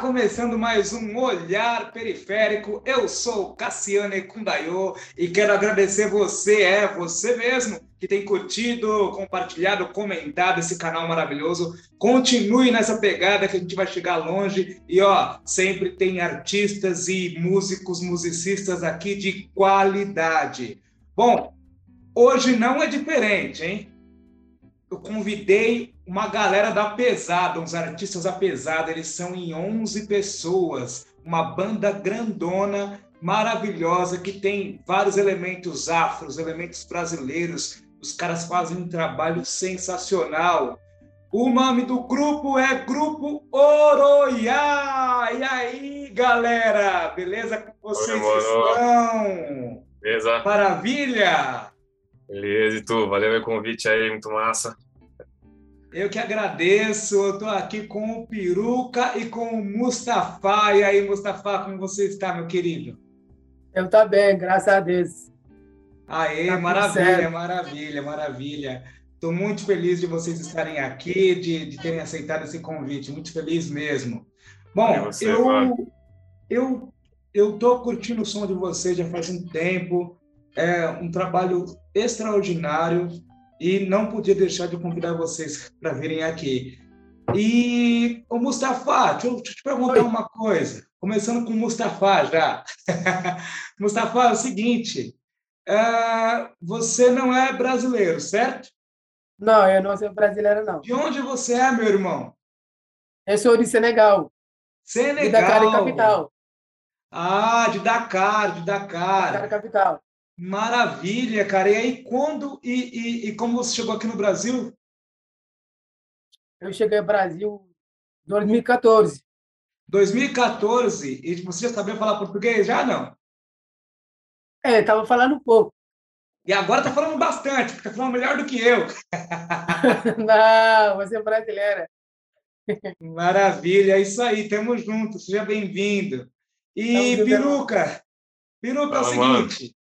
Começando mais um Olhar Periférico. Eu sou Cassiane Kundayo e quero agradecer você, é você mesmo, que tem curtido, compartilhado, comentado esse canal maravilhoso. Continue nessa pegada que a gente vai chegar longe. E ó, sempre tem artistas e músicos, musicistas aqui de qualidade. Bom, hoje não é diferente, hein? Eu convidei uma galera da pesada, uns artistas da pesada, eles são em 11 pessoas, uma banda grandona, maravilhosa, que tem vários elementos afros, elementos brasileiros, os caras fazem um trabalho sensacional. O nome do grupo é Grupo Oroiá! E aí, galera? Beleza? Como vocês Oi, estão? Beleza. Maravilha! Beleza, e tu? Valeu o convite aí, muito massa. Eu que agradeço. Eu estou aqui com o Peruca e com o Mustafa. E aí, Mustafa, como você está, meu querido? Eu estou bem, graças a Deus. Aê, tá maravilha, maravilha, maravilha. Estou muito feliz de vocês estarem aqui, de, de terem aceitado esse convite. Muito feliz mesmo. Bom, você, eu, eu eu estou curtindo o som de vocês já faz um tempo. É um trabalho extraordinário e não podia deixar de convidar vocês para virem aqui. E o Mustafa, deixa eu, deixa eu te perguntar Oi. uma coisa, começando com o Mustafa já. Mustafa, é o seguinte, uh, você não é brasileiro, certo? Não, eu não sou brasileiro, não. De onde você é, meu irmão? Eu sou de Senegal. Senegal. De Dakar, capital. Ah, de Dakar, de Dakar. Dakar, capital. Maravilha, cara. E aí, quando e, e, e como você chegou aqui no Brasil? Eu cheguei ao Brasil em 2014. 2014? E você já sabia falar português? Já não? É, estava falando um pouco. E agora está falando bastante, porque está falando melhor do que eu. não, você é brasileira. Maravilha, é isso aí, tamo junto, seja bem-vindo. E Peruca, Peruca é o seguinte,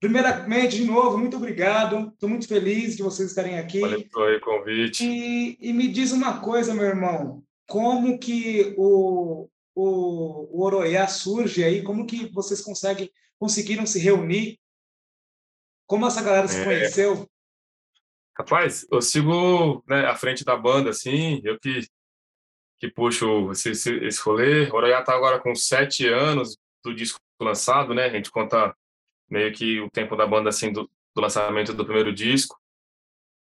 Primeiramente, de novo, muito obrigado. Estou muito feliz de vocês estarem aqui. Valeu pelo convite. E, e, me diz uma coisa, meu irmão. Como que o, o, o Oroiá surge aí? Como que vocês conseguem, conseguiram se reunir? Como essa galera é. se conheceu? Rapaz, eu sigo né, à frente da banda, assim, eu que, que puxo esse, esse, esse rolê. O Oroiá está agora com sete anos do disco lançado, né? A gente conta meio que o tempo da banda assim do, do lançamento do primeiro disco.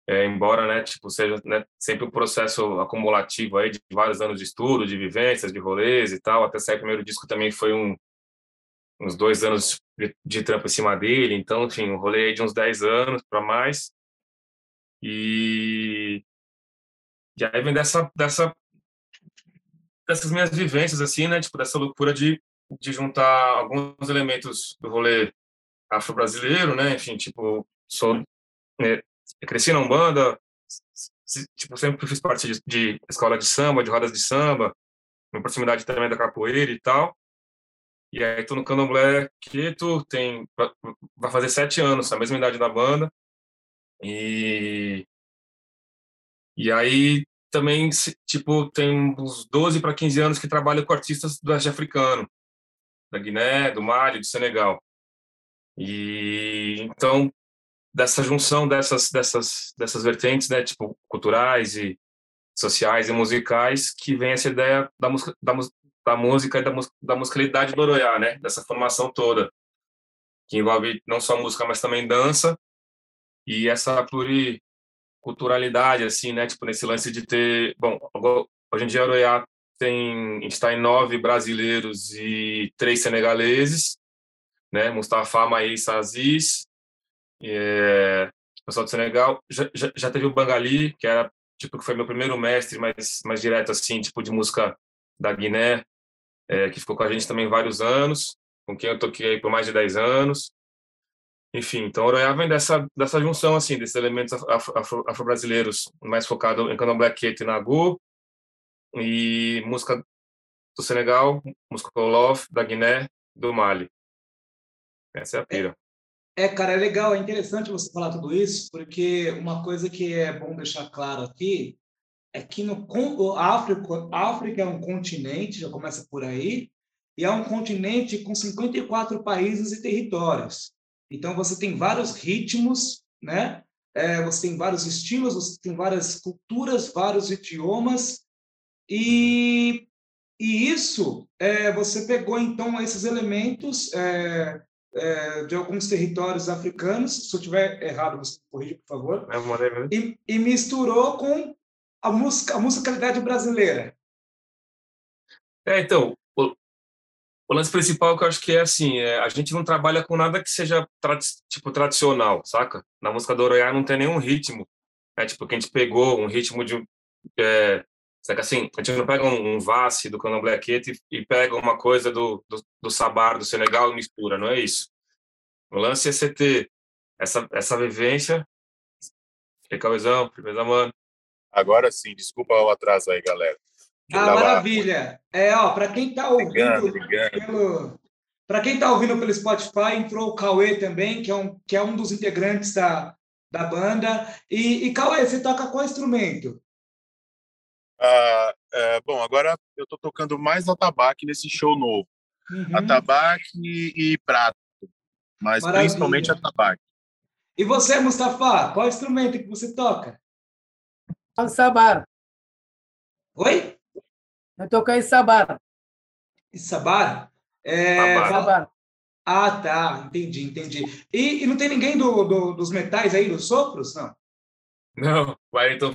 É, embora né tipo seja né, sempre um processo acumulativo aí de vários anos de estudo de vivências de rolês e tal até sair o primeiro disco também foi um uns dois anos de, de trampo em cima dele. Então enfim um rolê de uns dez anos para mais. E e aí vem dessa dessa dessas minhas vivências assim né tipo dessa loucura de de juntar alguns elementos do rolê afro-brasileiro, né? Enfim, tipo, sou né, cresci na Umbanda, tipo, sempre fiz parte de, de, escola de samba, de rodas de samba, uma proximidade também da capoeira e tal. E aí tô no Candomblé Quieto, tem vai fazer sete anos, a mesma idade da banda. E e aí também tipo tem uns 12 para 15 anos que trabalho com artistas do leste africano, da Guiné, do Mali, do Senegal. E então dessa junção dessas dessas dessas vertentes, né, tipo culturais e sociais e musicais, que vem essa ideia da música da, da música e da, da musicalidade do Oroiá, né, dessa formação toda, que envolve não só música, mas também dança e essa pluriculturalidade assim, né, tipo nesse lance de ter, bom, hoje em dia Oroiá tem está em nove brasileiros e três senegaleses né? Mustafa Maís Aziz, é, pessoal do Senegal. Já, já, já, teve o Bangali, que era tipo que foi meu primeiro mestre, mais mais direto assim, tipo de música da Guiné, é, que ficou com a gente também vários anos, com quem eu toquei por mais de 10 anos. Enfim, então Oroiá vem dessa dessa junção assim desses elementos afro-brasileiros, afro mais focado em candomblé, e nagu, e música do Senegal, música Wolof, da Guiné, do Mali. Essa é a pira. É, é, cara, é legal, é interessante você falar tudo isso, porque uma coisa que é bom deixar claro aqui é que no África, África é um continente, já começa por aí, e é um continente com 54 países e territórios. Então você tem vários ritmos, né? É, você tem vários estilos, você tem várias culturas, vários idiomas, e, e isso é, você pegou então esses elementos é, é, de alguns territórios africanos, se eu tiver errado, você corrija, por favor, é, e, e misturou com a, música, a musicalidade brasileira. É, então, o, o, lance principal que eu acho que é assim, é, a gente não trabalha com nada que seja tipo tradicional, saca? Na música do Oroiá não tem nenhum ritmo, né? Tipo, que a gente pegou um ritmo de... É, saca assim, a gente não pega um, um Vassi do Candomblé Quete e, e pega uma coisa do, do, do Sabar, do Senegal e mistura, não é isso. O lance é você ter essa, essa vivência, Cauezão, primeiro mano, Agora sim, desculpa o atraso aí, galera. Ah, tava... maravilha. É, ó, para quem está ouvindo ligando, ligando. pelo para quem está ouvindo pelo Spotify, entrou o Cauê também, que é um, que é um dos integrantes da, da banda. E, e Cauê, você toca qual instrumento? Ah, é, bom, agora eu estou tocando mais atabaque nesse show novo. Uhum. Atabaque e, e prato, mas Maravilha. principalmente atabaque. E você, Mustafa, qual instrumento que você toca? Sabar. Oi? Eu toco em Sabar. Em Sabar? É... Sabar. Ah, tá. Entendi, entendi. E, e não tem ninguém do, do, dos metais aí, dos sopros? Não? Não, o Ayrton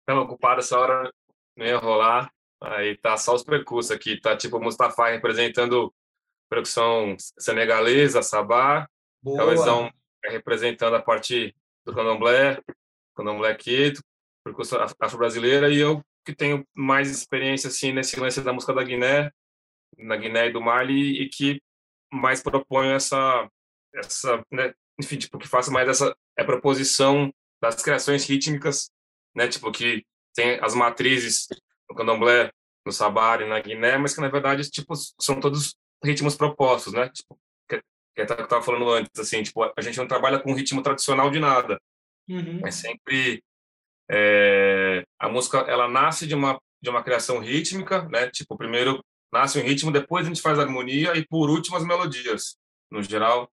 estava ocupado essa hora, não ia rolar. Aí tá só os percursos aqui. Tá tipo Mustafa representando percussão senegalesa, sabá. Talvez representando a parte do candomblé, candomblé quieto, percussão afro-brasileira, e eu que tenho mais experiência assim nesse lance da música da Guiné, na Guiné e do Mali, e que mais proponho essa, essa né, enfim, tipo, que faço mais essa é proposição das criações rítmicas, né, tipo, que tem as matrizes no candomblé, no sabar e na Guiné, mas que na verdade, tipo, são todos ritmos propostos, né, tipo, que, que eu estava falando antes, assim, tipo, a gente não trabalha com ritmo tradicional de nada, uhum. é sempre é, a música ela nasce de uma de uma criação rítmica, né? Tipo, primeiro nasce um ritmo, depois a gente faz a harmonia e por último as melodias. No geral,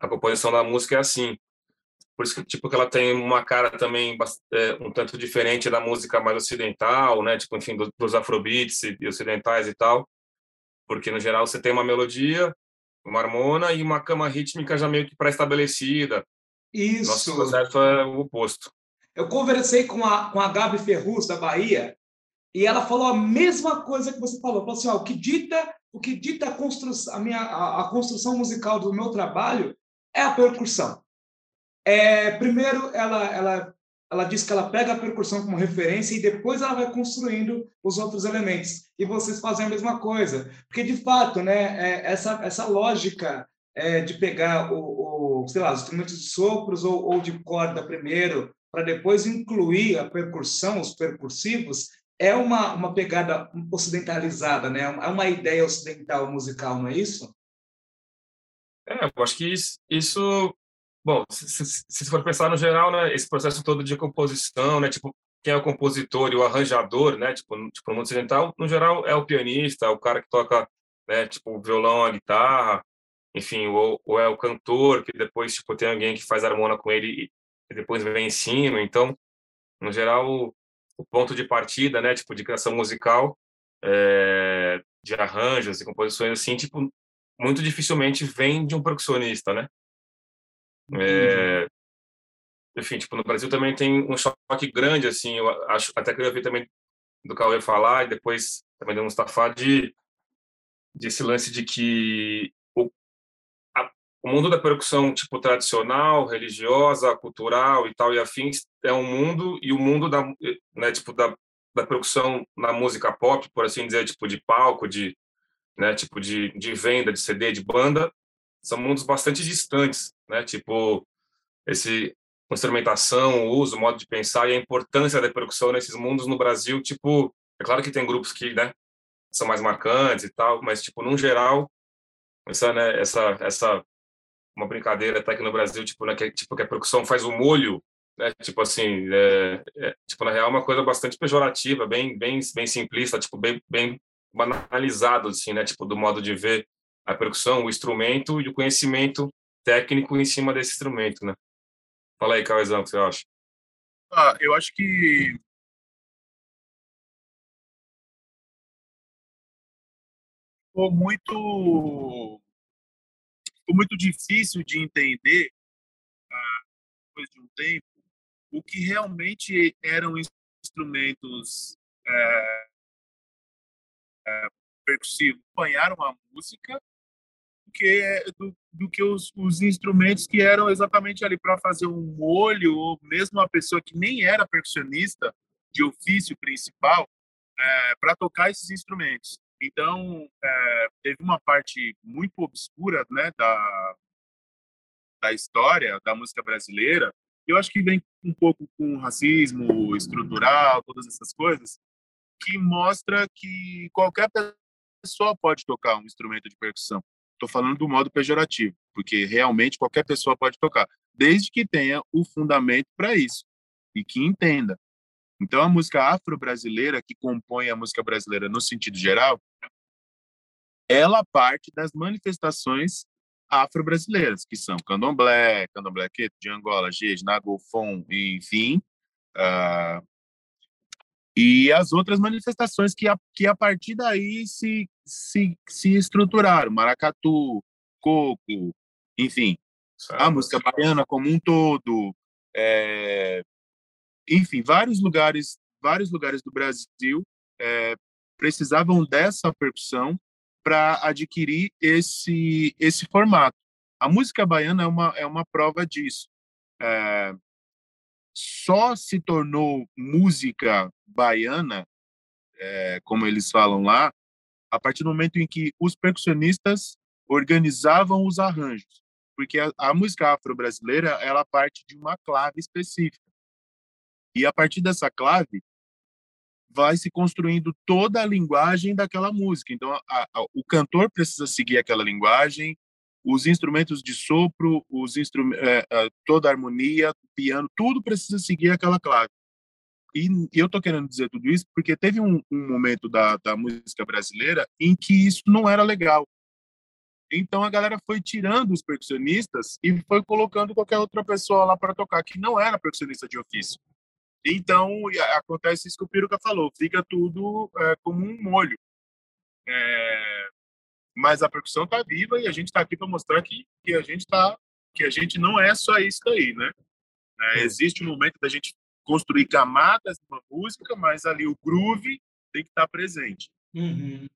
a composição da música é assim. Por isso que tipo que ela tem uma cara também é, um tanto diferente da música mais ocidental, né? Tipo, enfim, dos, dos afrobeats e, e ocidentais e tal. Porque no geral você tem uma melodia, uma harmona e uma cama rítmica já meio que pré-estabelecida. Isso. Nosso processo é o oposto. Eu conversei com a, com a Gabi Ferruz, da Bahia, e ela falou a mesma coisa que você falou. Falou assim, ó, o que dita, o que dita a, construção, a, minha, a, a construção musical do meu trabalho é a percussão. É, primeiro, ela, ela, ela diz que ela pega a percussão como referência e depois ela vai construindo os outros elementos. E vocês fazem a mesma coisa. Porque, de fato, né, é, essa, essa lógica é, de pegar o, o, sei lá, os instrumentos de sopros ou, ou de corda primeiro, para depois incluir a percussão, os percursivos, é uma, uma pegada ocidentalizada, né? É uma ideia ocidental musical, não é isso? É, eu acho que isso, isso bom, se, se, se, for pensar no geral, né, esse processo todo de composição, né, tipo, quem é o compositor e o arranjador, né, tipo, tipo no mundo ocidental, no geral é o pianista, é o cara que toca, né, tipo, o violão, a guitarra, enfim, ou, ou, é o cantor, que depois, tipo, tem alguém que faz harmonia com ele e depois vem em cima. Então, no geral, o ponto de partida, né, tipo de criação musical, é, de arranjos e composições assim, tipo, muito dificilmente vem de um percussionista, né? É, enfim, tipo, no Brasil também tem um choque grande, assim, eu acho, até que eu vi também do Cauê falar e depois também do Mustafa de desse lance de que o mundo da percussão tipo tradicional, religiosa, cultural e tal e afins é um mundo e o mundo da né, tipo da, da percussão na música pop, por assim dizer, tipo de palco, de né, tipo de, de venda de CD, de banda, são mundos bastante distantes, né? Tipo esse instrumentação, o uso, o modo de pensar e a importância da percussão nesses mundos no Brasil, tipo, é claro que tem grupos que, né, são mais marcantes e tal, mas tipo, no geral, essa, né, essa essa uma brincadeira até aqui no Brasil, tipo, né, que, tipo, que a percussão faz o molho né? Tipo assim, é, é, tipo na real é uma coisa bastante pejorativa, bem, bem, bem simplista, tipo bem, bem banalizado assim, né? Tipo do modo de ver a percussão, o instrumento e o conhecimento técnico em cima desse instrumento, né? Fala aí, Cauezão, o que você acha? Ah, eu acho que ficou muito ficou muito difícil de entender ah, depois de um tempo o que realmente eram instrumentos é, é, percussivos acompanharam a música que do, do que os, os, instrumentos que eram exatamente ali para fazer um molho ou mesmo uma pessoa que nem era percussionista de ofício principal é, para tocar esses instrumentos então, é, teve uma parte muito obscura né, da, da história da música brasileira, eu acho que vem um pouco com racismo estrutural, todas essas coisas, que mostra que qualquer pessoa pode tocar um instrumento de percussão. Estou falando do modo pejorativo, porque realmente qualquer pessoa pode tocar, desde que tenha o fundamento para isso e que entenda. Então, a música afro-brasileira, que compõe a música brasileira no sentido geral, ela parte das manifestações afro-brasileiras, que são candomblé, candomblé queto, de Angola, Gege, Nagofon, enfim, uh, e as outras manifestações que a, que a partir daí se, se, se estruturaram, maracatu, coco, enfim, a música baiana como um todo, é, enfim, vários lugares, vários lugares do Brasil é, precisavam dessa percussão para adquirir esse esse formato. A música baiana é uma é uma prova disso. É, só se tornou música baiana, é, como eles falam lá, a partir do momento em que os percussionistas organizavam os arranjos, porque a, a música afro-brasileira ela parte de uma clave específica. E a partir dessa clave, vai se construindo toda a linguagem daquela música. Então, a, a, o cantor precisa seguir aquela linguagem, os instrumentos de sopro, os instrum é, é, toda a harmonia, piano, tudo precisa seguir aquela clave. E, e eu estou querendo dizer tudo isso porque teve um, um momento da, da música brasileira em que isso não era legal. Então a galera foi tirando os percussionistas e foi colocando qualquer outra pessoa lá para tocar que não era percussionista de ofício. Então, acontece isso que o Piruca falou, fica tudo é, como um molho. É, mas a percussão está viva e a gente está aqui para mostrar que, que a gente tá, que a gente não é só isso daí, né? É, existe um momento da gente construir camadas de uma música, mas ali o groove tem que estar tá presente. Uhum.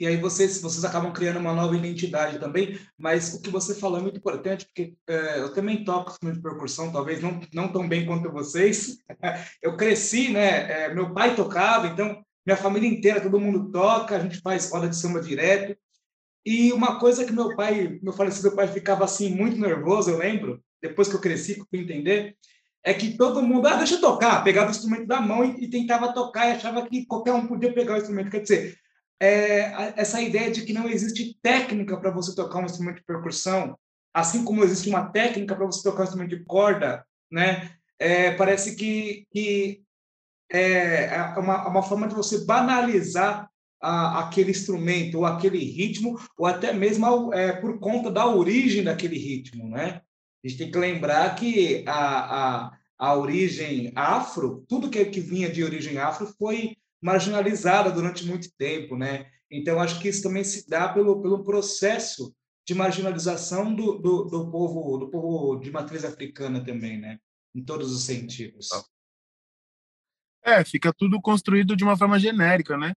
E aí vocês, vocês acabam criando uma nova identidade também, mas o que você falou é muito importante, porque é, eu também toco instrumento de percussão, talvez não, não tão bem quanto vocês. Eu cresci, né? É, meu pai tocava, então minha família inteira, todo mundo toca, a gente faz roda de samba direto. E uma coisa que meu pai, meu falecido pai, ficava assim muito nervoso, eu lembro, depois que eu cresci, que eu fui entender, é que todo mundo, ah, deixa eu tocar, pegava o instrumento da mão e, e tentava tocar e achava que qualquer um podia pegar o instrumento. Quer dizer, é, essa ideia de que não existe técnica para você tocar um instrumento de percussão, assim como existe uma técnica para você tocar um instrumento de corda, né? É, parece que, que é, é uma, uma forma de você banalizar a, aquele instrumento ou aquele ritmo, ou até mesmo é, por conta da origem daquele ritmo, né? A gente tem que lembrar que a, a, a origem afro, tudo que, que vinha de origem afro foi marginalizada durante muito tempo, né? Então, acho que isso também se dá pelo, pelo processo de marginalização do, do, do, povo do povo de matriz africana também, né? Em todos os sentidos. É, fica tudo construído de uma forma genérica, né?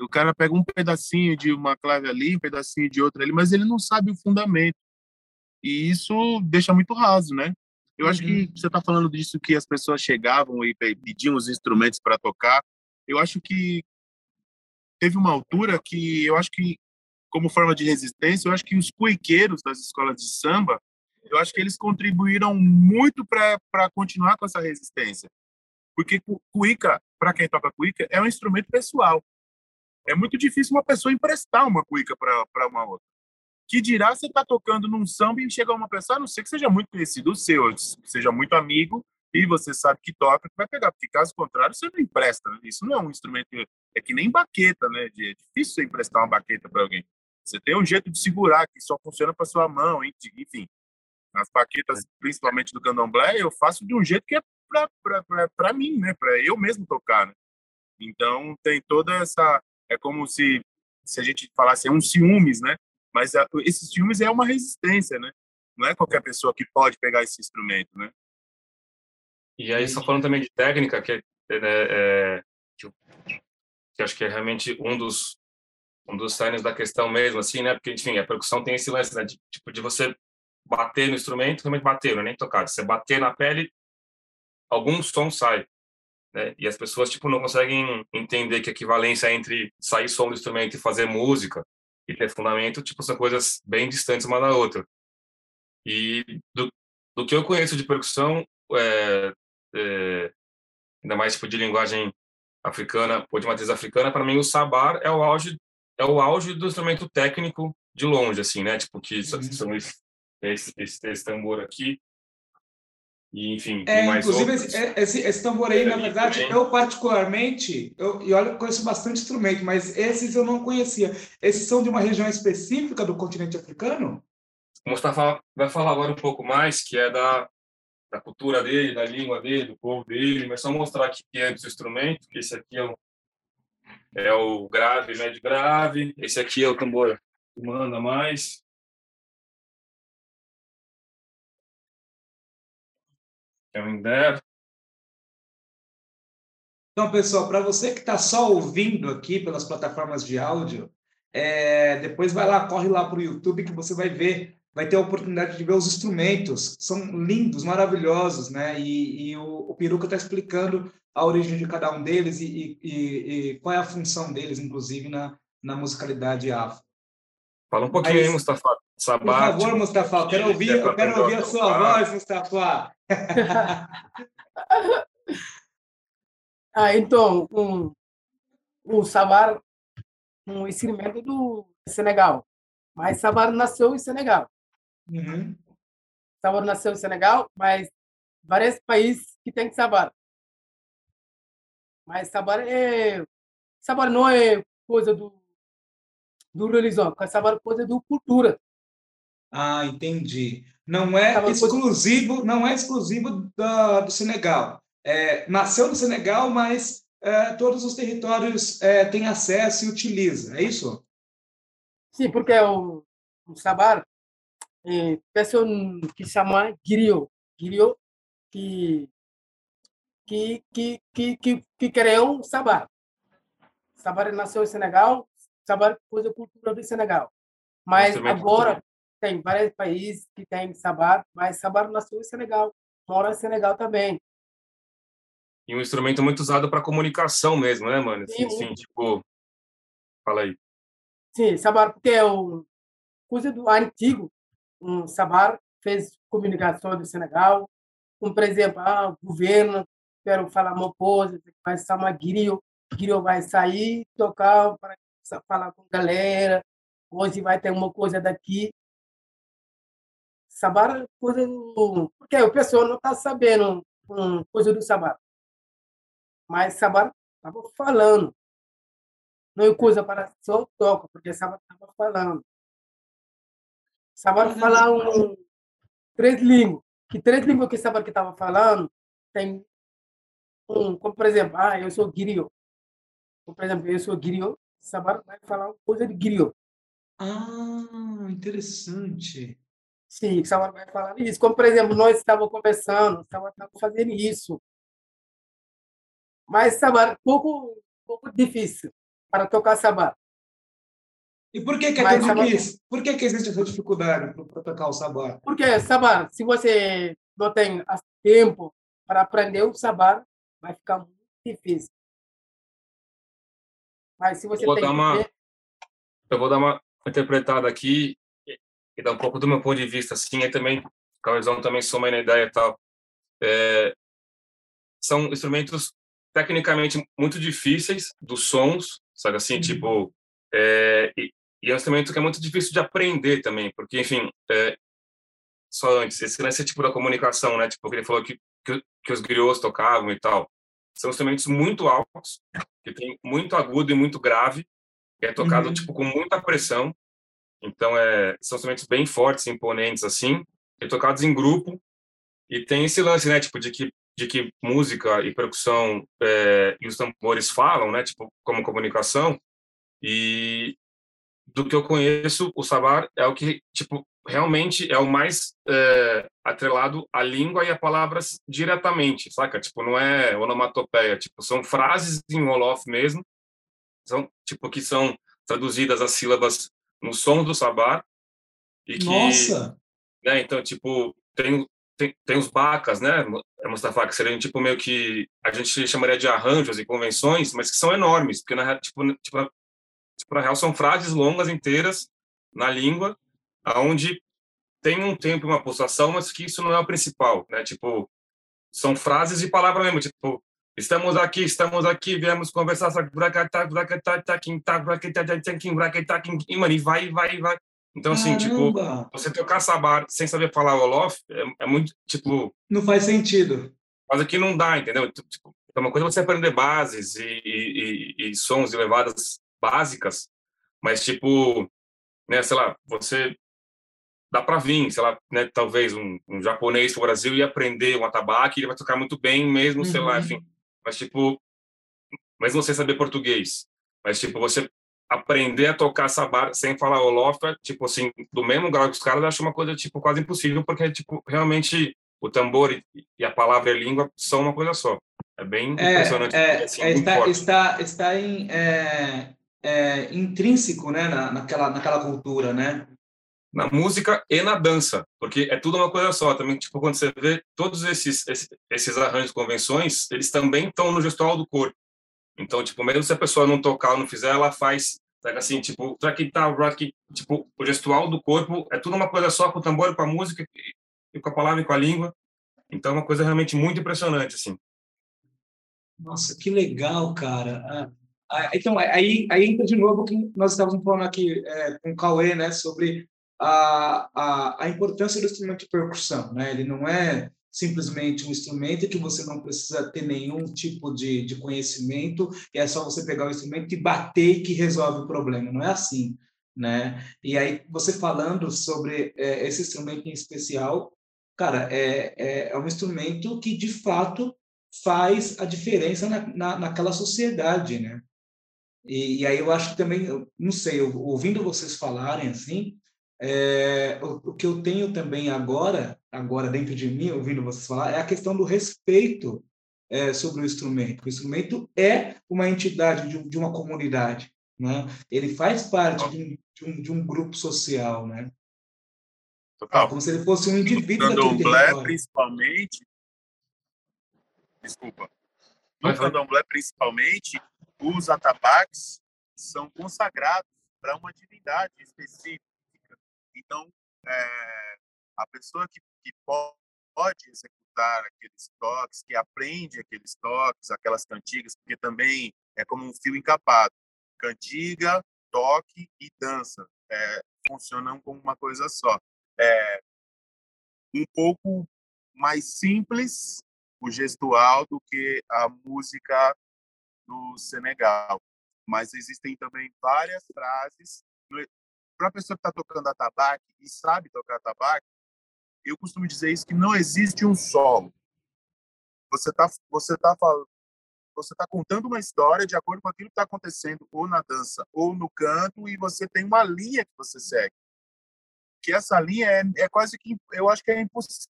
O cara pega um pedacinho de uma clave ali, um pedacinho de outra ali, mas ele não sabe o fundamento. E isso deixa muito raso, né? Eu acho que uhum. você está falando disso que as pessoas chegavam e pediam os instrumentos para tocar eu acho que teve uma altura que eu acho que como forma de resistência, eu acho que os cuiqueiros das escolas de samba, eu acho que eles contribuíram muito para continuar com essa resistência. Porque cuíca, para quem toca cuíca, é um instrumento pessoal. É muito difícil uma pessoa emprestar uma cuíca para uma outra. Que dirá você tá tocando num samba e chega uma pessoa, a não ser que seja muito conhecido o seu, seja muito amigo, e você sabe que toca, que vai pegar, porque caso contrário você não empresta. Né? Isso não é um instrumento, é que nem baqueta, né? É difícil você emprestar uma baqueta para alguém. Você tem um jeito de segurar que só funciona para sua mão, enfim. As baquetas, principalmente do candomblé, eu faço de um jeito que é para mim, né? Para eu mesmo tocar. Né? Então tem toda essa, é como se se a gente falasse é um ciúmes, né? Mas a, esses ciúmes é uma resistência, né? Não é qualquer pessoa que pode pegar esse instrumento, né? E aí, só falando também de técnica, que, é, é, é que, que acho que é realmente um dos um dos signos da questão mesmo, assim, né? Porque, enfim, a percussão tem esse lance, né? De, tipo, de você bater no instrumento, também bater, não é nem tocar. Se você bater na pele, algum som sai. Né? E as pessoas, tipo, não conseguem entender que a equivalência entre sair som do instrumento e fazer música e ter fundamento, tipo, são coisas bem distantes uma da outra. E do, do que eu conheço de percussão, é, é, ainda mais tipo de linguagem africana ou de matriz africana, para mim o sabar é o auge é o auge do instrumento técnico de longe, assim, né? Tipo que uhum. são esse, esse, esse, tambor aqui e, enfim, é, inclusive esse, é, esse, esse, tambor aí, na verdade, eu particularmente, eu, e olha, eu conheço bastante instrumento, mas esses eu não conhecia. Esses são de uma região específica do continente africano? O Mustafa vai falar agora um pouco mais, que é da, da cultura dele, da língua dele, do povo dele, mas só mostrar aqui antes o instrumento, que esse aqui é o, é o grave, médio grave, esse aqui é o tambor que manda mais, é o Inder. Então, pessoal, para você que está só ouvindo aqui pelas plataformas de áudio, é, depois vai lá, corre lá para o YouTube que você vai ver vai ter a oportunidade de ver os instrumentos, são lindos, maravilhosos, né? E, e o, o Peruca está explicando a origem de cada um deles e, e, e, qual é a função deles, inclusive, na, na musicalidade afro. Fala um pouquinho Mas, aí, Mustafa. Sabat, por favor, Mustafa, eu quero ouvir, eu quero ouvir a sua voz, Mustafa. ah, então, um, o Sabar, um instrumento do Senegal. Mas Sabar nasceu em Senegal. Uhum. Sabar nasceu em Senegal, mas vários países que tem Sabar. Mas Sabar é Sabar não é coisa do do religião, Sabar é coisa do cultura. Ah, entendi. Não é exclusivo, coisa... não é exclusivo da, do Senegal. É, nasceu no Senegal, mas é, todos os territórios é, têm acesso e utilizam. É isso? Sim, porque o, o Sabar é, pessoa que chama griot, griot que que que que que, que criou o Sabar. Sabar nasceu em Senegal, Sabar foi a cultura do Senegal. Mas agora tem vários países que têm Sabar, mas Sabar nasceu em Senegal, mora em Senegal também. E um instrumento muito usado para comunicação mesmo, né, mano? Sim, assim, tipo, fala aí. Sim, Sabar porque é um coisa do antigo, um Sabar fez comunicação do Senegal, como, por exemplo, ah, o governo, quero falar uma coisa, vai chamar Griot, Griot vai sair, tocar para falar com a galera, hoje vai ter uma coisa daqui. Sabar coisa do... Porque o pessoal não está sabendo um, coisa do Sabar. Mas Sabar estava falando. Não é coisa para só toca, porque Sabar estava falando. Sabar falar um, três línguas. Que três línguas que Sabar que estava falando tem um, como por exemplo, ah, eu sou griot. Por exemplo, eu sou griot, Sabar vai falar coisa de griot. Ah, interessante. Sim, Sabar vai falar isso. Como, por exemplo, nós estávamos conversando, Sabar estava fazendo isso. Mas Sabar, pouco, pouco difícil para tocar Sabar. E por que, que é Mas, tão difícil? Por que, que existe essa dificuldade para tocar o sabar? Porque sabar, se você não tem tempo para aprender o sabar, vai ficar muito difícil. Mas se você eu vou tem dar uma, eu vou dar uma interpretada aqui e dar um pouco do meu ponto de vista, assim, e também Cauizão também soma aí na ideia e tal. É, são instrumentos tecnicamente muito difíceis dos sons, sabe assim, uhum. tipo, é, e é um instrumento que é muito difícil de aprender também, porque, enfim, é, só antes, esse lance tipo da comunicação, né? Tipo, ele falou que, que, que os griots tocavam e tal. São instrumentos muito altos, que tem muito agudo e muito grave, que é tocado, uhum. tipo, com muita pressão. Então, é, são instrumentos bem fortes, imponentes, assim, e tocados em grupo. E tem esse lance, né? Tipo, de que, de que música e percussão é, e os tambores falam, né? Tipo, como comunicação. E do que eu conheço, o sabar é o que, tipo, realmente é o mais é, atrelado à língua e a palavras diretamente, saca? Tipo, não é onomatopeia, tipo, são frases em Wolof mesmo, são, tipo, que são traduzidas as sílabas no som do sabar. E que, Nossa! Né, então, tipo, tem, tem, tem os bacas, né, Mustafa, que seriam, tipo, meio que a gente chamaria de arranjos e convenções, mas que são enormes, porque, na, tipo, tipo, tipo, na real, são frases longas inteiras na língua, aonde tem um tempo e uma pulsação, mas que isso não é o principal, né? Tipo, são frases e palavras mesmo, tipo, estamos aqui, estamos aqui, viemos conversar, e, mano, e vai, vai, vai. Então, assim, tipo, você tocar sabar sem saber falar Olof é, é, muito, tipo... Não faz sentido. Mas aqui não dá, entendeu? Tipo, é uma coisa você aprender bases e, e, e, e sons e levadas básicas, mas, tipo, né, sei lá, você dá para vir, sei lá, né, talvez um, um japonês para o Brasil e aprender um atabaque, ele vai tocar muito bem mesmo, uhum. sei lá, uhum. enfim. Mas, tipo, mas não sei saber português. Mas, tipo, você aprender a tocar sabar sem falar olofa, tipo assim, do mesmo grau que os caras, eu acho uma coisa, tipo, quase impossível, porque, tipo, realmente o tambor e a palavra e a língua são uma coisa só. É bem é, impressionante. É, assim, é, está, está, está em, é, é, intrínseco né, na, naquela, naquela cultura, né? Na música e na dança, porque é tudo uma coisa só. Também, tipo, quando você vê todos esses, esses, arranjos, convenções, eles também estão no gestual do corpo. Então, tipo, mesmo se a pessoa não tocar ou não fizer, ela faz, assim, tipo, traquital, rock, tipo, o gestual do corpo é tudo uma coisa só, com o tambor, com a música, e com a palavra e com a língua. Então, é uma coisa realmente muito impressionante, assim. Nossa, que legal, cara. Ah, ah, então, aí, aí entra de novo que nós estávamos falando aqui é, com o Cauê, né, sobre a, a, a importância do instrumento de percussão. Né? Ele não é simplesmente um instrumento que você não precisa ter nenhum tipo de, de conhecimento, e é só você pegar o instrumento e bater que resolve o problema. Não é assim. Né? E aí, você falando sobre é, esse instrumento em especial, cara, é, é, é um instrumento que, de fato, faz a diferença na, na, naquela sociedade, né? E, e, aí eu acho que também, não sei, ouvindo vocês falarem assim, é, o, o, que eu tenho também agora, agora dentro de mim, ouvindo vocês falar, é a questão do respeito é, sobre o instrumento. O instrumento é uma entidade de, de uma comunidade, né? Ele faz parte de um, de um, de um grupo social, né? Total. Como se ele fosse um indivíduo no candomblé, principalmente. Desculpa. No candomblé, principalmente, os atabaques são consagrados para uma divindade específica. Então, é, a pessoa que, que pode executar aqueles toques, que aprende aqueles toques, aquelas cantigas, porque também é como um fio encapado. Cantiga, toque e dança é, funcionam como uma coisa só. É um pouco mais simples o gestual do que a música do Senegal. Mas existem também várias frases. Para a pessoa que está tocando atabaque e sabe tocar atabaque, eu costumo dizer isso que não existe um solo. Você está você tá você está contando uma história de acordo com aquilo que está acontecendo ou na dança ou no canto e você tem uma linha que você segue que essa linha é, é quase que eu acho que é impossível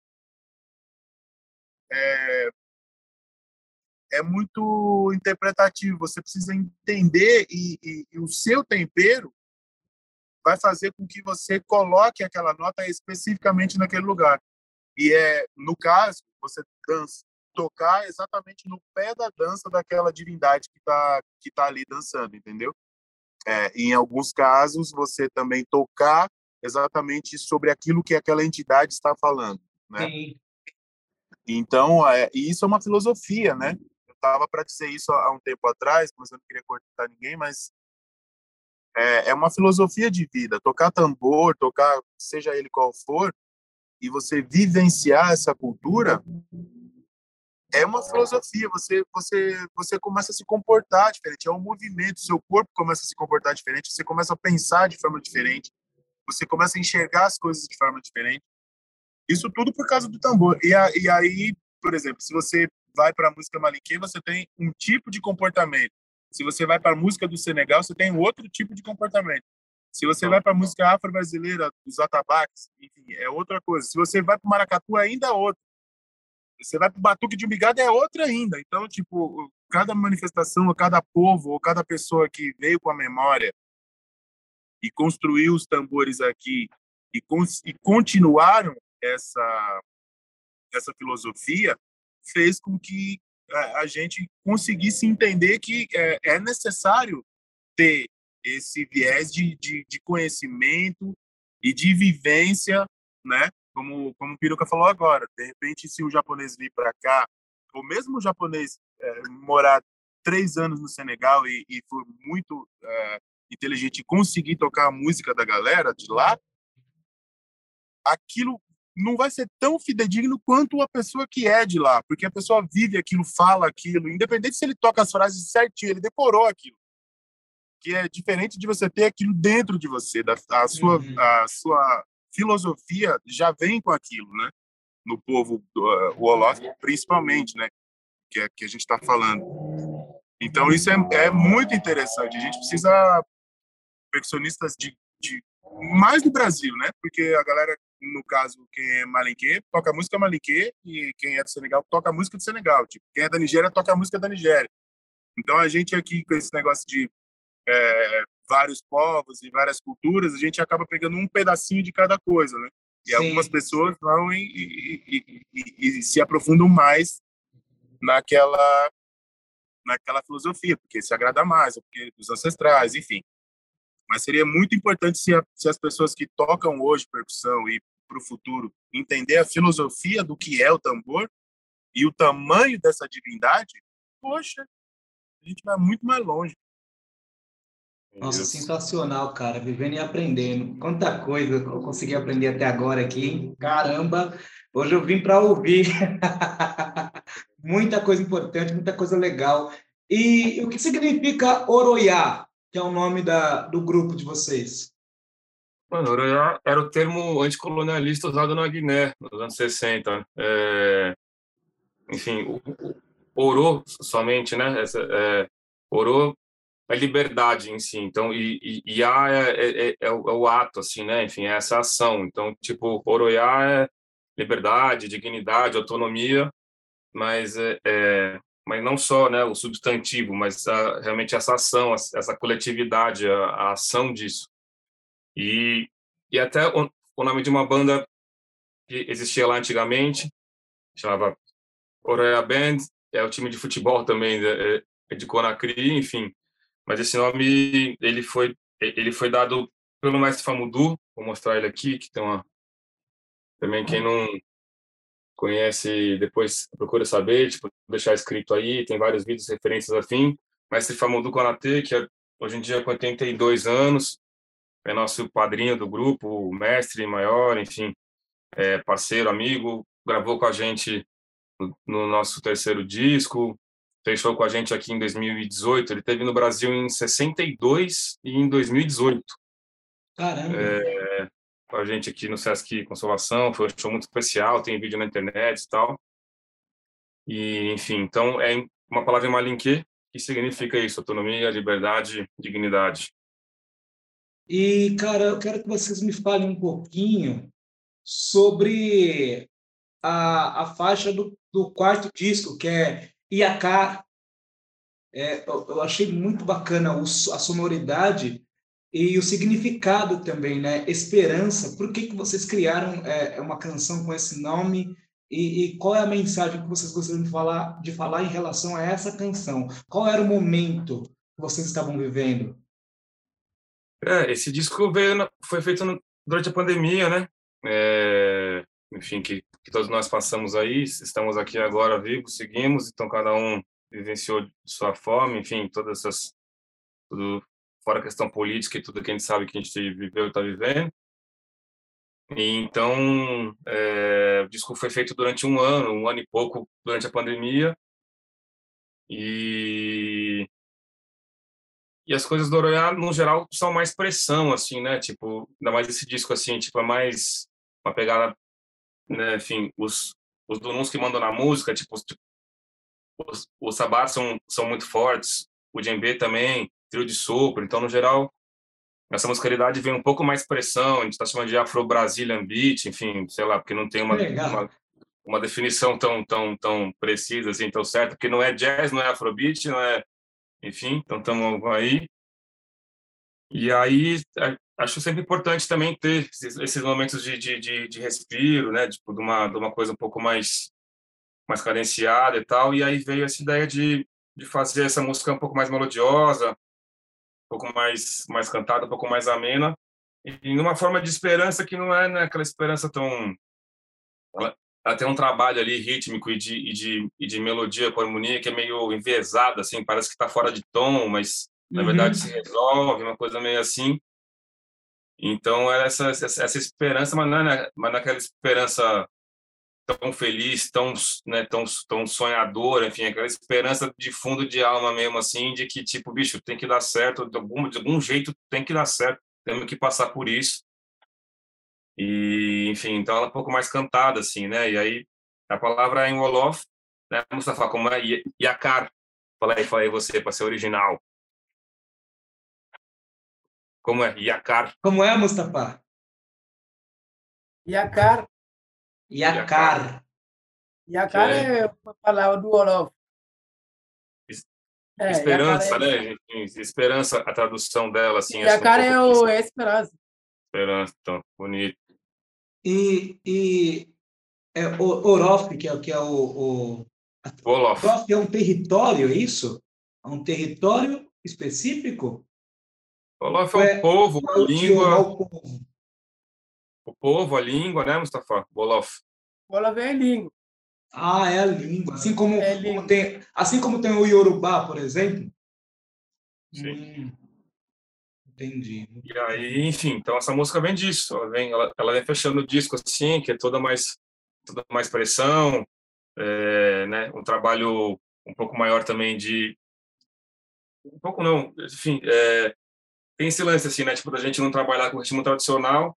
é, é muito interpretativo. Você precisa entender e, e, e, o seu tempero vai fazer com que você coloque aquela nota especificamente naquele lugar. E é, no caso, você dança, tocar exatamente no pé da dança daquela divindade que está que tá ali dançando, entendeu? É, em alguns casos, você também tocar exatamente sobre aquilo que aquela entidade está falando, né? Sim. Então, é, isso é uma filosofia, né? estava para dizer isso há um tempo atrás, mas eu não queria cortar ninguém, mas é, é uma filosofia de vida. Tocar tambor, tocar, seja ele qual for, e você vivenciar essa cultura é uma filosofia. Você você você começa a se comportar diferente. É um movimento. Seu corpo começa a se comportar diferente. Você começa a pensar de forma diferente. Você começa a enxergar as coisas de forma diferente. Isso tudo por causa do tambor. E, a, e aí, por exemplo, se você vai para a música malinquê, você tem um tipo de comportamento. Se você vai para a música do Senegal, você tem outro tipo de comportamento. Se você vai para a música afro-brasileira, dos atabaques, enfim, é outra coisa. Se você vai para o maracatu, ainda é outra. Você vai para o batuque de umbigada, é outra ainda. Então, tipo, cada manifestação, cada povo, ou cada pessoa que veio com a memória e construiu os tambores aqui e, e continuaram essa essa filosofia fez com que a, gente conseguisse entender que é, é necessário ter esse viés de, de, de, conhecimento e de vivência, né? Como, como o Piruca falou agora. De repente, se o japonês vir para cá, ou mesmo o japonês é, morar três anos no Senegal e, e for muito é, inteligente e conseguir tocar a música da galera de lá, aquilo não vai ser tão fidedigno quanto a pessoa que é de lá, porque a pessoa vive aquilo, fala aquilo, independente se ele toca as frases certinho, ele decorou aquilo. Que é diferente de você ter aquilo dentro de você, da, a, sua, uhum. a sua filosofia já vem com aquilo, né? No povo do uh, Wolof, principalmente, né? Que, é, que a gente está falando. Então, isso é, é muito interessante. A gente precisa percussionistas de, de mais do Brasil, né? Porque a galera no caso, quem é malinquê, toca música malinquê, e quem é do Senegal toca música do Senegal. Tipo, quem é da Nigéria toca música da Nigéria. Então, a gente aqui, com esse negócio de é, vários povos e várias culturas, a gente acaba pegando um pedacinho de cada coisa, né? E Sim. algumas pessoas vão e, e, e, e, se aprofundam mais naquela naquela filosofia, porque se agrada mais, porque dos ancestrais, enfim. Mas seria muito importante se, a, se as pessoas que tocam hoje percussão e para o futuro entender a filosofia do que é o tambor e o tamanho dessa divindade, poxa, a gente vai muito mais longe. Nossa, sensacional, cara. Vivendo e aprendendo. Quanta coisa eu consegui aprender até agora aqui, hein? Caramba! Hoje eu vim para ouvir. muita coisa importante, muita coisa legal. E o que significa Oroiá, que é o nome da, do grupo de vocês? Mano, Oroiá era o termo anticolonialista usado na Guiné, nos anos 60. É, enfim, o, o, orô somente, né? Essa, é, orô é liberdade em si. Então, e, e, e a é, é, é, é, o, é, o, ato, assim, né? Enfim, é essa ação. Então, tipo, Oroiá é liberdade, dignidade, autonomia, mas é, é, mas não só né, o substantivo, mas a, realmente essa ação, essa coletividade, a, a ação disso. E, e até o, o, nome de uma banda que existia lá antigamente, chamava Oroya Band, é o time de futebol também de, é, é de Conakry, enfim. Mas esse nome ele foi ele foi dado pelo mestre Famudu, vou mostrar ele aqui, que tem uma também quem não conhece depois procura saber, tipo, deixar escrito aí, tem vários vídeos referências afim. Mestre Famudu Konate, que é, hoje em dia com 82 anos, é nosso padrinho do grupo, mestre maior, enfim, é parceiro, amigo, gravou com a gente no, no nosso terceiro disco, fechou com a gente aqui em 2018. Ele teve no Brasil em 62 e em 2018. Caramba! É, com a gente aqui no Sesc Consolação, foi um show muito especial, tem vídeo na internet e tal. E, enfim, então é uma palavra em malinquê que significa isso, autonomia, liberdade, dignidade. E, cara, eu quero que vocês me falem um pouquinho sobre a, a faixa do, do quarto disco, que é Iaká. É, eu, eu, achei muito bacana o, a sonoridade e o significado também, né? Esperança. Por que, que vocês criaram é, uma canção com esse nome? E, e, qual é a mensagem que vocês gostariam de falar, de falar em relação a essa canção? Qual era o momento que vocês estavam vivendo? É, esse disco veio, foi feito no, durante a pandemia, né? É, enfim, que, que, todos nós passamos aí, estamos aqui agora vivos, seguimos, então cada um vivenciou de sua forma, enfim, todas essas tudo fora a questão política e tudo que a gente sabe que a gente viveu e está vivendo. E, então, é, o disco foi feito durante um ano, um ano e pouco durante a pandemia. E e as coisas do Oroiá, no geral, são mais pressão, assim, né? Tipo, ainda mais esse disco, assim, tipo, é mais uma pegada, né? Enfim, os, os donuns que mandam na música, tipo, tipo os, os sabat são, são muito fortes, o djembe também, trio de sopro, então, no geral, essa musicalidade vem um pouco mais pressão, a gente está chamando de Afro-Brazilian Beat, enfim, sei lá, porque não tem uma, uma, uma, definição tão, tão, tão precisa, assim, tão certa, porque não é jazz, não é Afrobeat, não é enfim, então estamos aí. E aí, acho sempre importante também ter esses momentos de, de, de, de respiro, né? Tipo, de uma, de uma coisa um pouco mais, mais cadenciada e tal. E aí veio essa ideia de, de fazer essa música um pouco mais melodiosa, um pouco mais, mais cantada, um pouco mais amena. E numa forma de esperança que não é né, aquela esperança tão ela tem um trabalho ali rítmico e de, e de, e de melodia com harmonia que é meio enviesada, assim, parece que está fora de tom, mas na uhum. verdade se resolve, uma coisa meio assim. Então, era essa, essa, essa esperança, mas não, é, né, mas naquela esperança tão feliz, tão, né, tão, tão sonhadora, enfim, aquela esperança de fundo de alma mesmo, assim, de que, tipo, bicho, tem que dar certo, de algum, de algum jeito tem que dar certo, temos que passar por isso. E, enfim, então ela é um pouco mais cantada, assim, né? E aí a palavra é em Wolof, né, Mustafa? Como é Yakar? Fala aí, fala aí você, para ser original. Como é? Yakar. Como é, Mustafa? Yakar. Yakar. Yakar é, é uma palavra do Wolof. É, esperança, é... né? Esperança, a tradução dela, assim. Yakar é, o, é esperança. Esperança, então, bonito. E, e é, o Orof, que é, que é o. o Orof é um território, é isso? É um território específico? Orof é um é, povo, uma língua. O povo? o povo, a língua, né, Mustafa? Wolof. Wolof é a língua. Ah, é a língua. Assim como, é língua. como tem, assim como tem o Yorubá, por exemplo. Sim. Hum. Entendi. E aí, enfim, então essa música vem disso. Ela vem, ela, ela vem fechando o disco assim, que é toda mais, toda mais pressão, é, né? Um trabalho um pouco maior também de, um pouco não, enfim, é, tem esse lance assim, né? Tipo da gente não trabalhar com ritmo tradicional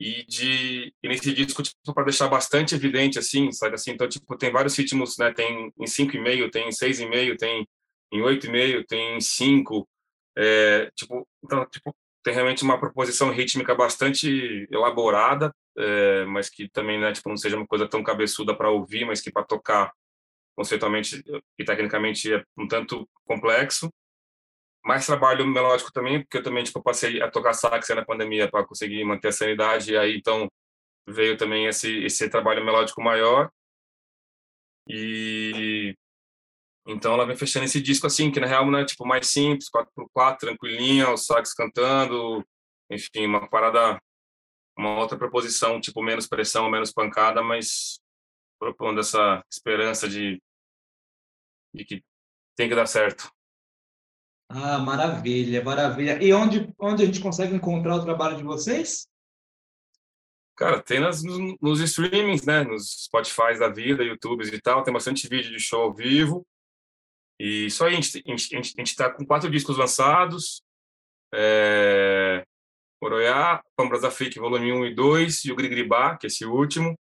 e de e nesse disco tipo para deixar bastante evidente assim, sabe assim. Então tipo tem vários ritmos, né? Tem em cinco e meio, tem em seis e meio, tem em oito e meio, tem em cinco é, tipo, então, tipo, tem realmente uma proposição rítmica bastante elaborada, é, mas que também né, tipo, não seja uma coisa tão cabeçuda para ouvir, mas que para tocar conceitualmente e tecnicamente é um tanto complexo. Mais trabalho melódico também, porque eu também tipo, passei a tocar sax na pandemia para conseguir manter a sanidade, e aí então veio também esse, esse trabalho melódico maior. E então ela vem fechando esse disco assim, que na real é tipo mais simples, 4x4, tranquilinha, o sax cantando, enfim, uma parada, uma outra proposição, tipo menos pressão, menos pancada, mas propondo essa esperança de, de que tem que dar certo. Ah, maravilha, maravilha. E onde, onde a gente consegue encontrar o trabalho de vocês? Cara, tem nas, nos streamings, né? Nos Spotify da vida, YouTubes e tal. Tem bastante vídeo de show ao vivo. E só a gente a gente está com quatro discos lançados. É, Oroiá, Pambras Afrique, volume 1 e 2, e o Grigribá, que é esse último.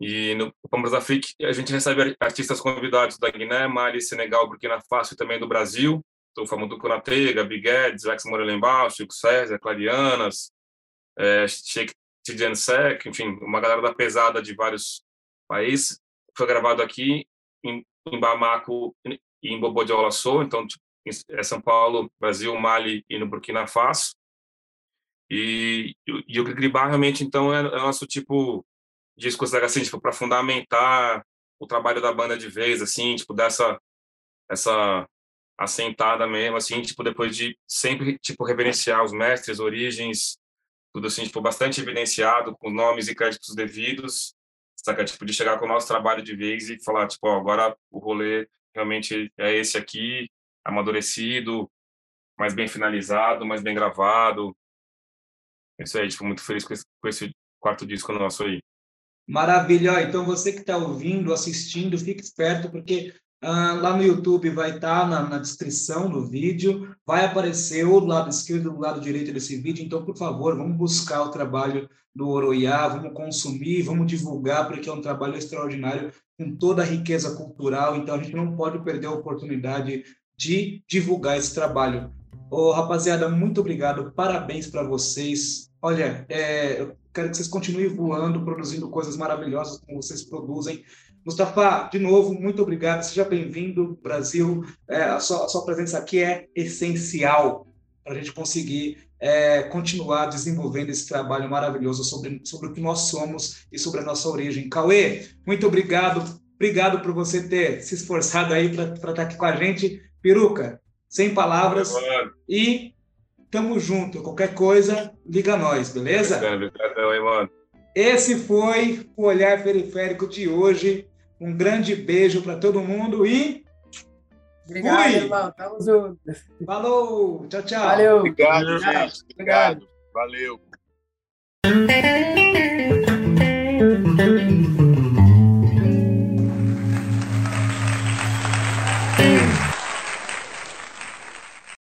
E no Pambras Afrique a gente recebe artistas convidados da Guiné, Mali, Senegal, Burkina Faso e também do Brasil. Então, Famudu Konate, Gabi Guedes, Lex Morelenbaum, Chico César, Clarianas, é, Sheikh Tidiane Sek, enfim, uma galera da pesada de vários países. Foi gravado aqui em em Bamako e em Bobo de Olaçô, então tipo, é São Paulo, Brasil, Mali e no Burkina Faso. E, e o Gribá realmente então é, é nosso tipo disco assim, tipo para fundamentar o trabalho da banda de vez assim, tipo dessa essa assentada mesmo assim, tipo depois de sempre tipo reverenciar os mestres, origens, tudo assim, tipo bastante evidenciado com nomes e créditos devidos saca? Tipo, de chegar com o nosso trabalho de vez e falar, tipo, ó, agora o rolê realmente é esse aqui, amadurecido, mais bem finalizado, mais bem gravado. É isso aí, tipo, muito feliz com esse, com esse quarto disco nosso aí. Maravilha. Então, você que está ouvindo, assistindo, fique esperto, porque ah, lá no YouTube vai estar tá na, na, descrição do vídeo, vai aparecer ou do lado esquerdo ou do lado direito desse vídeo. Então, por favor, vamos buscar o trabalho do Oroiá, vamos consumir, vamos divulgar, porque é um trabalho extraordinário, com toda a riqueza cultural. Então, a gente não pode perder a oportunidade de divulgar esse trabalho. Ô, rapaziada, muito obrigado, parabéns para vocês. Olha, é, eu quero que vocês continuem voando, produzindo coisas maravilhosas como vocês produzem. Mustafa, de novo, muito obrigado. Seja bem-vindo, Brasil. É, a, sua, a, sua, presença aqui é essencial para a gente conseguir é, continuar desenvolvendo esse trabalho maravilhoso sobre, sobre o que nós somos e sobre a nossa origem. Cauê, muito obrigado. Obrigado por você ter se esforçado aí para estar tá aqui com a gente. Peruca, sem palavras. E tamo junto. Qualquer coisa, liga nós, beleza? Obrigado, aí, mano. Esse foi o Olhar Periférico de hoje. Um grande beijo para todo mundo e. Obrigado, Fui. irmão. Tamo junto. Falou. Tchau, tchau. Valeu. Obrigado, gente. Obrigado. Valeu.